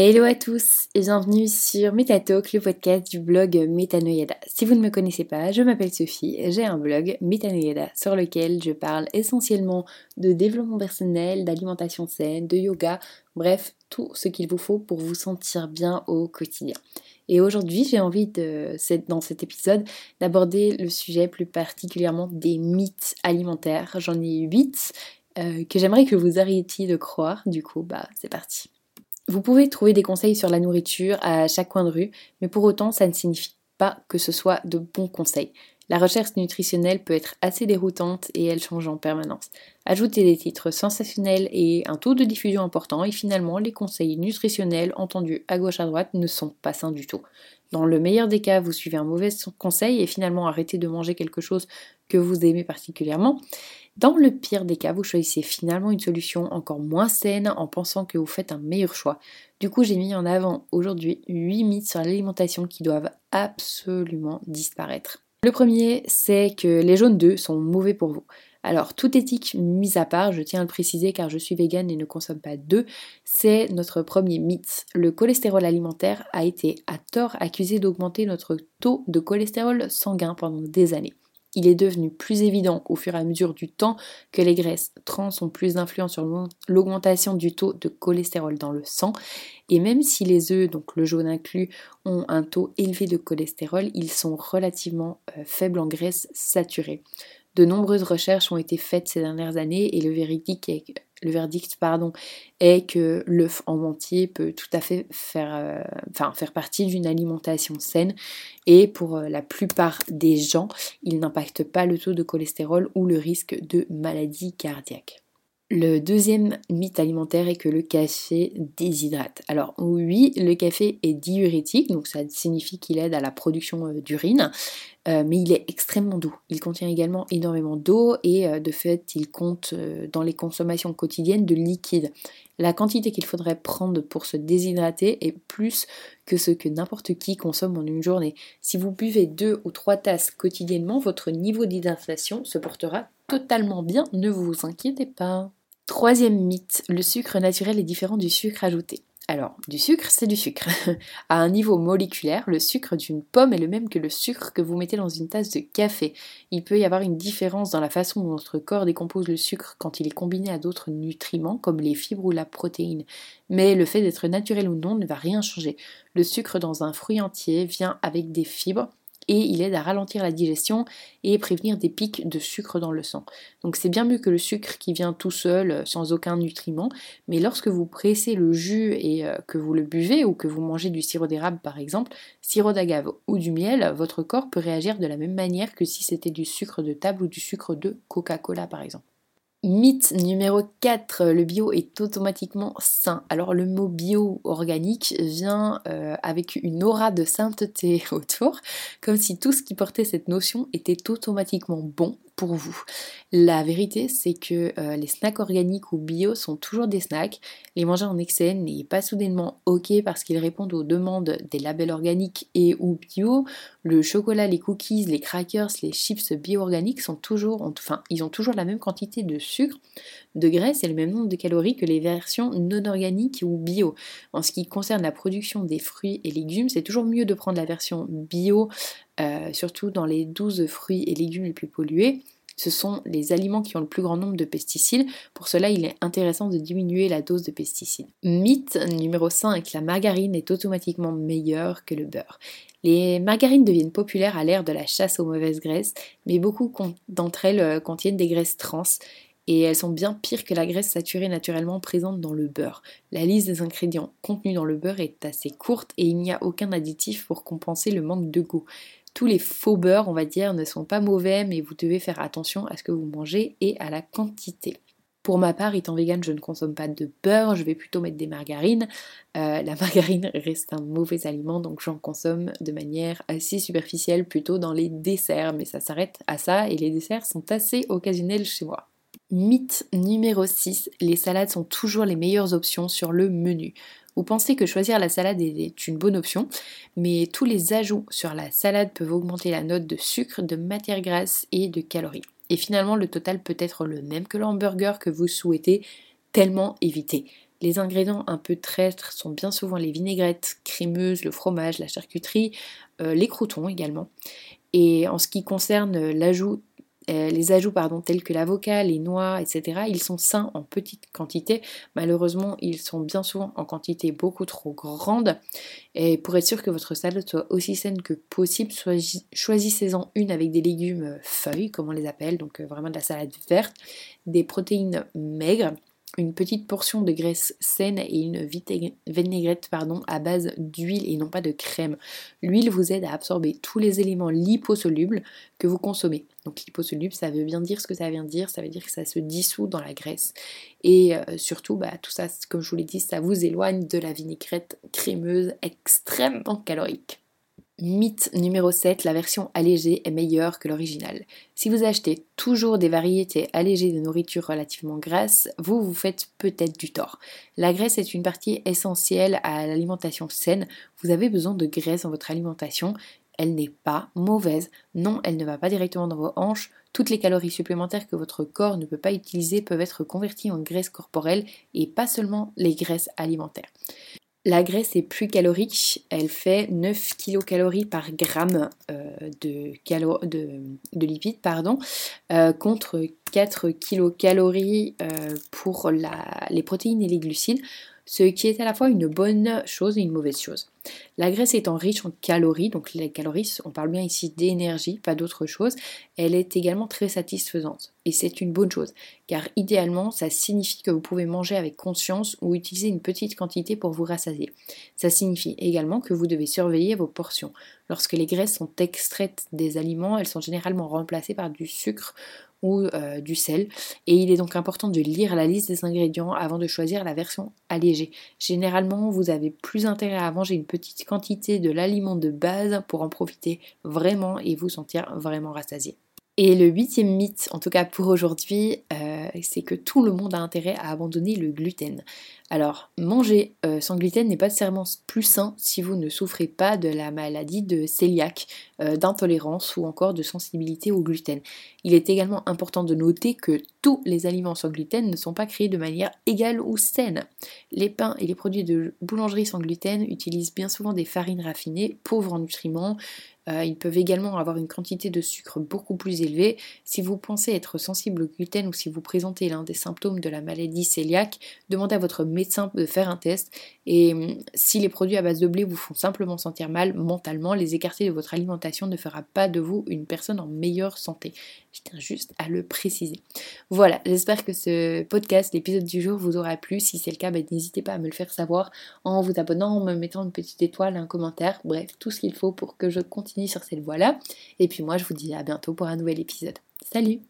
Hello à tous et bienvenue sur Metatalk, le podcast du blog Metanoyada. Si vous ne me connaissez pas, je m'appelle Sophie, j'ai un blog Metanoyada sur lequel je parle essentiellement de développement personnel, d'alimentation saine, de yoga, bref, tout ce qu'il vous faut pour vous sentir bien au quotidien. Et aujourd'hui, j'ai envie de, dans cet épisode d'aborder le sujet plus particulièrement des mythes alimentaires. J'en ai 8 euh, que j'aimerais que vous arrêtiez de croire. Du coup, bah c'est parti. Vous pouvez trouver des conseils sur la nourriture à chaque coin de rue, mais pour autant, ça ne signifie pas que ce soit de bons conseils. La recherche nutritionnelle peut être assez déroutante et elle change en permanence. Ajoutez des titres sensationnels et un taux de diffusion important et finalement les conseils nutritionnels entendus à gauche à droite ne sont pas sains du tout. Dans le meilleur des cas, vous suivez un mauvais conseil et finalement arrêtez de manger quelque chose que vous aimez particulièrement. Dans le pire des cas, vous choisissez finalement une solution encore moins saine en pensant que vous faites un meilleur choix. Du coup, j'ai mis en avant aujourd'hui 8 mythes sur l'alimentation qui doivent absolument disparaître. Le premier, c'est que les jaunes d'œufs sont mauvais pour vous. Alors, toute éthique mise à part, je tiens à le préciser car je suis végane et ne consomme pas d'œufs, c'est notre premier mythe. Le cholestérol alimentaire a été à tort accusé d'augmenter notre taux de cholestérol sanguin pendant des années il est devenu plus évident au fur et à mesure du temps que les graisses trans ont plus d'influence sur l'augmentation du taux de cholestérol dans le sang. Et même si les œufs, donc le jaune inclus, ont un taux élevé de cholestérol, ils sont relativement euh, faibles en graisse saturée. De nombreuses recherches ont été faites ces dernières années et le verdict est que l'œuf en entier peut tout à fait faire, euh, partie d'une alimentation saine et pour euh, la plupart des gens, il n'impacte pas le taux de cholestérol ou le risque de maladie cardiaque. Le deuxième mythe alimentaire est que le café déshydrate. Alors oui, le café est diurétique, donc ça signifie qu'il aide à la production euh, d'urine, euh, mais il est extrêmement doux. Il contient également énormément d'eau et euh, de fait il compte dans les consommations quotidiennes de liquide. La quantité qu'il faudrait prendre pour se déshydrater est plus que ce que n'importe qui consomme en une journée. Si vous buvez deux ou trois tasses quotidiennement, votre niveau d'hydratation se portera totalement bien, ne vous inquiétez pas. Troisième mythe, le sucre naturel est différent du sucre ajouté. Alors, du sucre, c'est du sucre. à un niveau moléculaire, le sucre d'une pomme est le même que le sucre que vous mettez dans une tasse de café. Il peut y avoir une différence dans la façon dont notre corps décompose le sucre quand il est combiné à d'autres nutriments comme les fibres ou la protéine. Mais le fait d'être naturel ou non ne va rien changer. Le sucre dans un fruit entier vient avec des fibres et il aide à ralentir la digestion et prévenir des pics de sucre dans le sang. Donc c'est bien mieux que le sucre qui vient tout seul euh, sans aucun nutriment, mais lorsque vous pressez le jus et euh, que vous le buvez ou que vous mangez du sirop d'érable par exemple, sirop d'agave ou du miel, votre corps peut réagir de la même manière que si c'était du sucre de table ou du sucre de Coca-Cola par exemple. Mythe numéro 4, le bio est automatiquement sain. Alors le mot bio organique vient euh, avec une aura de sainteté autour, comme si tout ce qui portait cette notion était automatiquement bon pour vous. La vérité, c'est que euh, les snacks organiques ou bio sont toujours des snacks. Les manger en excès n'est pas soudainement ok parce qu'ils répondent aux demandes des labels organiques et ou bio. Le chocolat, les cookies, les crackers, les chips bio-organiques sont toujours, enfin, ils ont toujours la même quantité de sucre, de graisse et le même nombre de calories que les versions non organiques ou bio. En ce qui concerne la production des fruits et légumes, c'est toujours mieux de prendre la version bio euh, surtout dans les 12 fruits et légumes les plus pollués. Ce sont les aliments qui ont le plus grand nombre de pesticides. Pour cela, il est intéressant de diminuer la dose de pesticides. Mythe numéro 5, la margarine est automatiquement meilleure que le beurre. Les margarines deviennent populaires à l'ère de la chasse aux mauvaises graisses, mais beaucoup d'entre elles euh, contiennent des graisses trans et elles sont bien pires que la graisse saturée naturellement présente dans le beurre. La liste des ingrédients contenus dans le beurre est assez courte et il n'y a aucun additif pour compenser le manque de goût tous les faux beurres, on va dire, ne sont pas mauvais, mais vous devez faire attention à ce que vous mangez et à la quantité. Pour ma part, étant vegan, je ne consomme pas de beurre, je vais plutôt mettre des margarines. Euh, la margarine reste un mauvais aliment, donc j'en consomme de manière assez superficielle, plutôt dans les desserts, mais ça s'arrête à ça, et les desserts sont assez occasionnels chez moi. Mythe numéro 6, les salades sont toujours les meilleures options sur le menu. Vous pensez que choisir la salade est une bonne option, mais tous les ajouts sur la salade peuvent augmenter la note de sucre, de matière grasse et de calories. Et finalement, le total peut être le même que le hamburger que vous souhaitez tellement éviter. Les ingrédients un peu traîtres sont bien souvent les vinaigrettes crémeuses, le fromage, la charcuterie, euh, les croutons également. Et en ce qui concerne l'ajout euh, les ajouts pardon, tels que l'avocat, les noix, etc., ils sont sains en petite quantité. Malheureusement, ils sont bien souvent en quantité beaucoup trop grande. Et pour être sûr que votre salade soit aussi saine que possible, choisissez-en une avec des légumes euh, feuilles, comme on les appelle, donc euh, vraiment de la salade verte, des protéines maigres une petite portion de graisse saine et une vinaigrette pardon, à base d'huile et non pas de crème. L'huile vous aide à absorber tous les éléments liposolubles que vous consommez. Donc liposoluble, ça veut bien dire ce que ça vient dire, ça veut dire que ça se dissout dans la graisse. Et euh, surtout, bah, tout ça, comme je vous l'ai dit, ça vous éloigne de la vinaigrette crémeuse extrêmement calorique. Mythe numéro 7, la version allégée est meilleure que l'original. Si vous achetez toujours des variétés allégées de nourriture relativement grasse, vous vous faites peut-être du tort. La graisse est une partie essentielle à l'alimentation saine. Vous avez besoin de graisse dans votre alimentation. Elle n'est pas mauvaise. Non, elle ne va pas directement dans vos hanches. Toutes les calories supplémentaires que votre corps ne peut pas utiliser peuvent être converties en graisse corporelle et pas seulement les graisses alimentaires. La graisse est plus calorique, elle fait 9 kcal par gramme euh, de, de, lipides pardon, euh, contre 4 kcal euh, pour les protéines et les glucides ce qui est à la fois une bonne chose et une mauvaise chose. La graisse étant riche en calories, donc les calories, on parle bien ici d'énergie, pas d'autre chose, elle est également très satisfaisante. Et c'est une bonne chose, car idéalement, ça signifie que vous pouvez manger avec conscience ou utiliser une petite quantité pour vous rassasier. Ça signifie également que vous devez surveiller vos portions. Lorsque les graisses sont extraites des aliments, elles sont généralement remplacées par du sucre ou euh, du sel. Et il est donc important de lire la liste des ingrédients avant de choisir la version allégée. Généralement, vous avez plus intérêt à manger une petite quantité de l'aliment de base pour en profiter vraiment et vous sentir vraiment rassasié. Et le huitième mythe, en tout cas pour aujourd'hui, euh, c'est que tout le monde a intérêt à abandonner le gluten. Alors, manger euh, sans gluten n'est pas nécessairement plus sain si vous ne souffrez pas de la maladie de cœliaque, d'intolérance ou encore de sensibilité au gluten. Il est également important de noter que tous les aliments sans gluten ne sont pas créés de manière égale ou saine. Les pains et les produits de boulangerie sans gluten utilisent bien souvent des farines raffinées, pauvres en nutriments, euh, ils peuvent également avoir une quantité de sucre beaucoup plus élevée. Si vous pensez être sensible au gluten ou si vous présentez l'un des symptômes de la maladie cœliaque, demandez à votre médecin de faire un test. Et hum, si les produits à base de blé vous font simplement sentir mal mentalement, les écarter de votre ne fera pas de vous une personne en meilleure santé. Je tiens juste à le préciser. Voilà, j'espère que ce podcast, l'épisode du jour, vous aura plu. Si c'est le cas, ben, n'hésitez pas à me le faire savoir en vous abonnant, en me mettant une petite étoile, un commentaire, bref, tout ce qu'il faut pour que je continue sur cette voie-là. Et puis moi, je vous dis à bientôt pour un nouvel épisode. Salut